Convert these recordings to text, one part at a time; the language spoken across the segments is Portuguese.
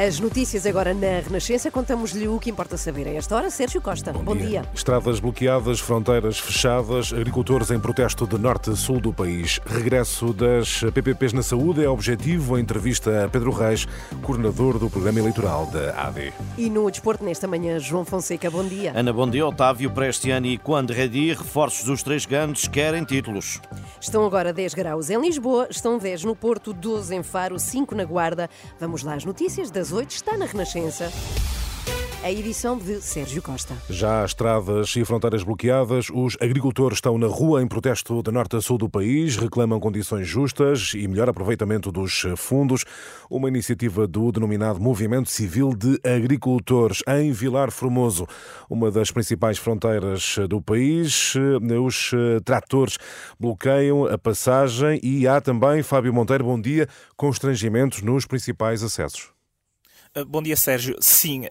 As notícias agora na Renascença. Contamos-lhe o que importa saber a esta hora. Sérgio Costa, bom, dia. Estradas bloqueadas, fronteiras fechadas, agricultores em protesto de norte a sul do país. Regresso das PPPs na saúde é objetivo. A entrevista a Pedro Reis, coordenador do programa eleitoral da AD. E no desporto, nesta manhã, João Fonseca, bom dia. Ana, bom dia. Otávio, para este ano e quando Redi, reforços dos três grandes querem títulos. Estão agora 10 graus em Lisboa, estão 10 no Porto, 12 em Faro, 5 na Guarda. Vamos lá às notícias das 8, está na Renascença. A edição de Sérgio Costa. Já estradas e fronteiras bloqueadas, os agricultores estão na rua em protesto de norte a sul do país, reclamam condições justas e melhor aproveitamento dos fundos. Uma iniciativa do denominado Movimento Civil de Agricultores em Vilar Formoso, uma das principais fronteiras do país. Os tratores bloqueiam a passagem e há também, Fábio Monteiro, bom dia, constrangimentos nos principais acessos. Uh, bom dia, Sérgio. Sim, uh,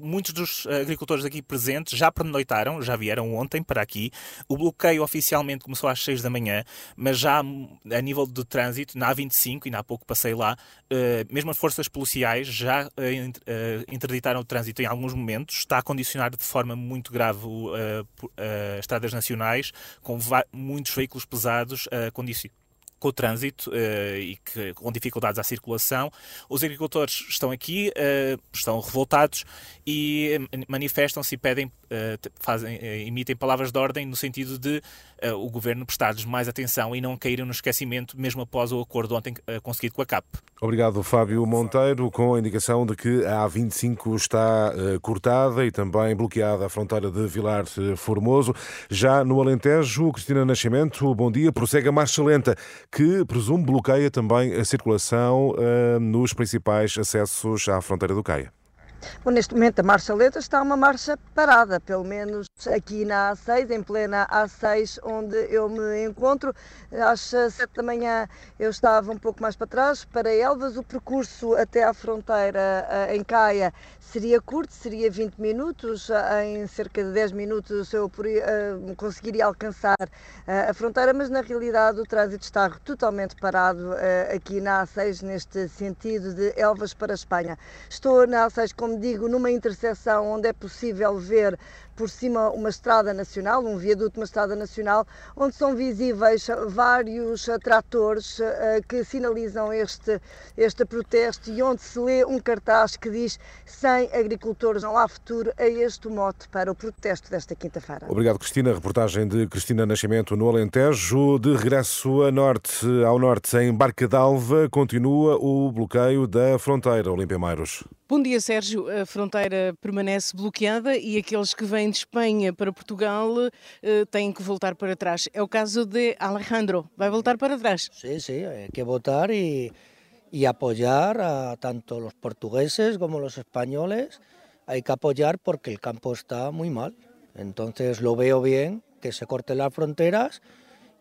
muitos dos agricultores aqui presentes já pernoitaram, já vieram ontem para aqui. O bloqueio oficialmente começou às 6 da manhã, mas já a nível de trânsito, na A25, e há pouco passei lá, uh, mesmo as forças policiais já interditaram o trânsito em alguns momentos. Está a condicionar de forma muito grave as estradas nacionais, com muitos veículos pesados a condicionar com o trânsito uh, e que, com dificuldades à circulação. Os agricultores estão aqui, uh, estão revoltados e eh, manifestam-se e pedem, fazem, emitem palavras de ordem no sentido de o governo prestar-lhes mais atenção e não caírem no esquecimento, mesmo após o acordo ontem conseguido com a CAP. Obrigado, Fábio Monteiro, com a indicação de que a A25 está cortada e também bloqueada a fronteira de Vilar Formoso. Já no Alentejo, Cristina Nascimento, bom dia, prossegue a marcha lenta que presumo bloqueia também a circulação uh, nos principais acessos à fronteira do Caia. Bom, neste momento a marcha lenta está uma marcha parada, pelo menos aqui na A6, em plena A6, onde eu me encontro. Às 7 da manhã eu estava um pouco mais para trás, para Elvas. O percurso até à fronteira eh, em Caia seria curto, seria 20 minutos. Em cerca de 10 minutos eu uh, conseguiria alcançar a fronteira, mas na realidade o trânsito está totalmente parado aqui na A6, neste sentido de Elvas para Espanha. Estou na A6 com como digo, numa interseção onde é possível ver por cima uma estrada nacional, um viaduto, uma estrada nacional, onde são visíveis vários tratores uh, que sinalizam este, este protesto e onde se lê um cartaz que diz sem agricultores não há futuro, é este o mote para o protesto desta quinta-feira. Obrigado, Cristina. Reportagem de Cristina Nascimento no Alentejo. De regresso a norte, ao norte, em Barca d'Alva, continua o bloqueio da fronteira. Olímpia Mairos. Bom dia, Sérgio. A fronteira permanece bloqueada e aqueles que vêm de Espanha para Portugal eh, têm que voltar para trás. É o caso de Alejandro. Vai voltar para trás? Sim, sim, hay que votar e, e apoyar a tanto los portugueses como los españoles. Hay que apoyar porque el campo está muy mal. Entonces lo veo bien que se corten las fronteras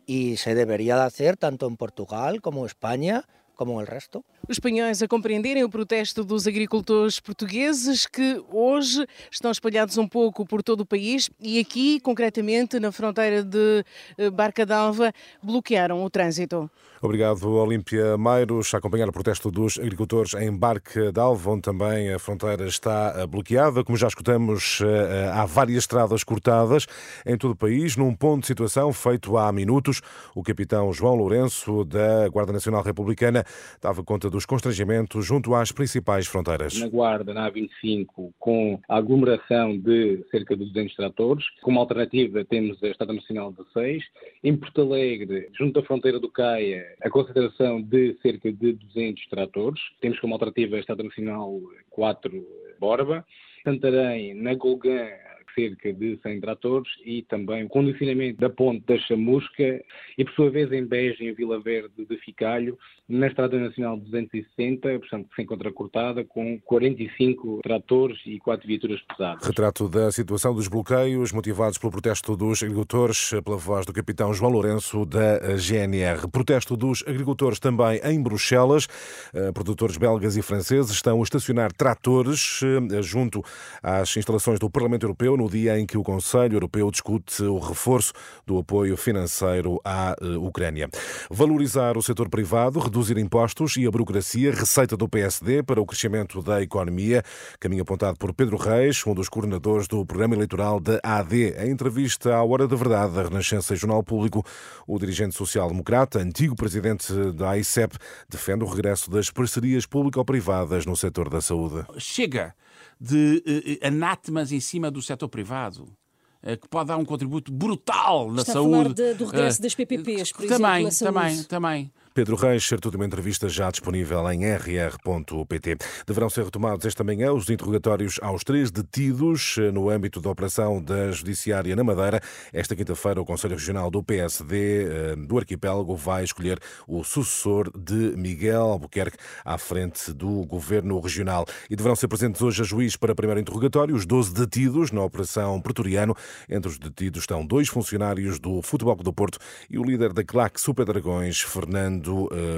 y se debería de hacer tanto en Portugal como en España como el resto. Os espanhóis a compreenderem o protesto dos agricultores portugueses que hoje estão espalhados um pouco por todo o país e aqui, concretamente na fronteira de eh, Barca d'Alva, bloquearam o trânsito. Obrigado, Olímpia Mairos, a acompanhar o protesto dos agricultores em Barca d'Alva, onde também a fronteira está eh, bloqueada. Como já escutamos, eh, há várias estradas cortadas em todo o país, num ponto de situação feito há minutos. O capitão João Lourenço, da Guarda Nacional Republicana, dava conta dos constrangimentos junto às principais fronteiras. Na Guarda, na A25, com a aglomeração de cerca de 200 tratores. Como alternativa, temos a Estrada Nacional 16. Em Porto Alegre, junto à fronteira do Caia, a concentração de cerca de 200 tratores. Temos como alternativa a Estrada Nacional 4 Borba. Santarém, na Golgã, cerca de 100 tratores e também o condicionamento da ponte da Chamusca e, por sua vez, em Beja, em Vila Verde de Ficalho, na Estrada Nacional 260, portanto, que se encontra cortada com 45 tratores e 4 viaturas pesadas. Retrato da situação dos bloqueios motivados pelo protesto dos agricultores, pela voz do capitão João Lourenço da GNR. Protesto dos agricultores também em Bruxelas. Eh, produtores belgas e franceses estão a estacionar tratores eh, junto às instalações do Parlamento Europeu no dia em que o Conselho Europeu discute o reforço do apoio financeiro à eh, Ucrânia. Valorizar o setor privado, reduzir impostos e a burocracia, receita do PSD para o crescimento da economia, caminho apontado por Pedro Reis, um dos coordenadores do programa eleitoral da AD. Em entrevista à Hora da Verdade da Renascença e Jornal Público, o dirigente social-democrata, antigo presidente da AICEP, defende o regresso das parcerias público-privadas no setor da saúde. Chega de uh, anátemas em cima do setor privado eh, que pode dar um contributo brutal na Está saúde. A falar de, do regresso das PPPs, por também, exemplo, também, também. Pedro Reis, de uma entrevista já disponível em rr.pt. Deverão ser retomados esta manhã os interrogatórios aos três detidos no âmbito da operação da Judiciária na Madeira. Esta quinta-feira, o Conselho Regional do PSD do Arquipélago vai escolher o sucessor de Miguel Albuquerque à frente do Governo Regional. E deverão ser presentes hoje a juiz para primeiro interrogatório os 12 detidos na Operação Pretoriano. Entre os detidos estão dois funcionários do Futebol do Porto e o líder da CLAC Super Dragões, Fernando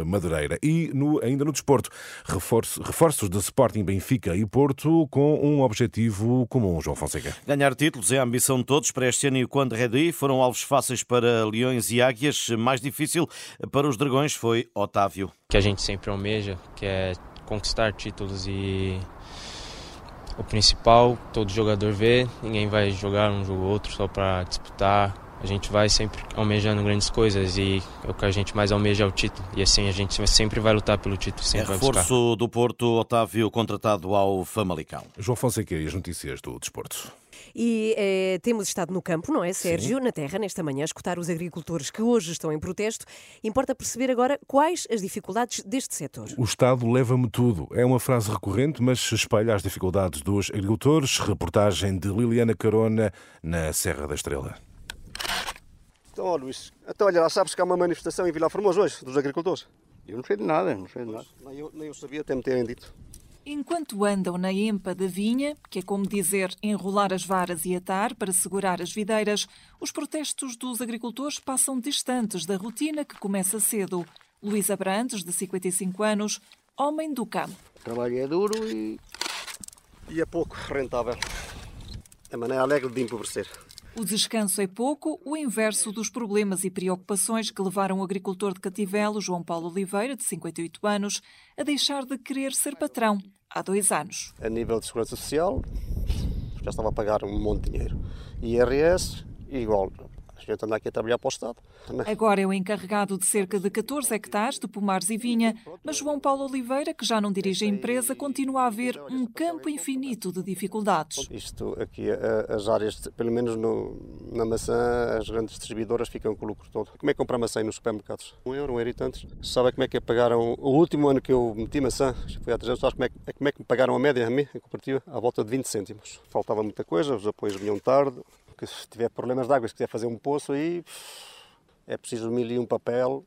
Madureira. E no, ainda no desporto, reforço, reforços de Sporting, Benfica e Porto com um objetivo comum, João Fonseca. Ganhar títulos é a ambição de todos para este ano e quando Redi foram alvos fáceis para Leões e Águias, mais difícil para os Dragões foi Otávio. Que a gente sempre almeja, que é conquistar títulos e o principal, todo jogador vê, ninguém vai jogar um jogo ou outro só para disputar a gente vai sempre almejando grandes coisas e o que a gente mais almeja é o título. E assim a gente sempre vai lutar pelo título, sempre é. Reforço do Porto, Otávio contratado ao Famalicão. João Fonseca e as notícias do desporto. E eh, temos estado no campo, não é, Sérgio? Sim. Na terra, nesta manhã, a escutar os agricultores que hoje estão em protesto. Importa perceber agora quais as dificuldades deste setor. O Estado leva-me tudo. É uma frase recorrente, mas espelha as dificuldades dos agricultores. Reportagem de Liliana Carona na Serra da Estrela. Então, ó, Luís, então olha lá, sabes que há uma manifestação em Vila Formosa hoje, dos agricultores? Eu não sei de nada, não sei de nada. Nem eu, nem eu sabia até me terem dito. Enquanto andam na empa da vinha, que é como dizer enrolar as varas e atar para segurar as videiras, os protestos dos agricultores passam distantes da rotina que começa cedo. Luís Abrantes, de 55 anos, homem do campo. O trabalho é duro e... E é pouco rentável. É maneira alegre de empobrecer. O descanso é pouco, o inverso dos problemas e preocupações que levaram o agricultor de Cativelo, João Paulo Oliveira, de 58 anos, a deixar de querer ser patrão há dois anos. A nível de segurança social, já estava a pagar um monte de dinheiro. IRS, igual. A gente anda aqui a trabalhar para o Estado. Agora é o encarregado de cerca de 14 hectares de pomares e vinha, mas João Paulo Oliveira, que já não dirige a empresa, continua a ver um campo infinito de dificuldades. Isto aqui, as áreas, pelo menos no, na maçã, as grandes distribuidoras ficam com o lucro todo. Como é que comprar maçã nos supermercados? Um euro, um euro e tantos. Sabe como é que é pagaram, o último ano que eu meti maçã, foi há três anos, sabe como é, como é que me pagaram a média a mim, em cooperativa? À volta de 20 cêntimos. Faltava muita coisa, os apoios vinham tarde, que se tiver problemas de água, se quiser fazer um poço aí, é preciso mil e um papel.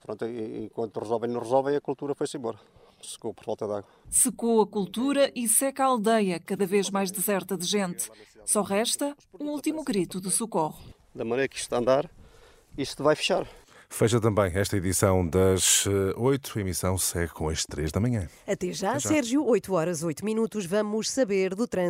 Pronto, enquanto resolvem, não resolvem, a cultura foi-se embora. Secou por falta de água. Secou a cultura e seca a aldeia, cada vez mais deserta de gente. Só resta um último grito de socorro. Da maneira que isto está a andar, isto vai fechar. Fecha também esta edição das 8. A emissão segue com as 3 da manhã. Até já, Até já. Sérgio, 8 horas, 8 minutos. Vamos saber do trânsito.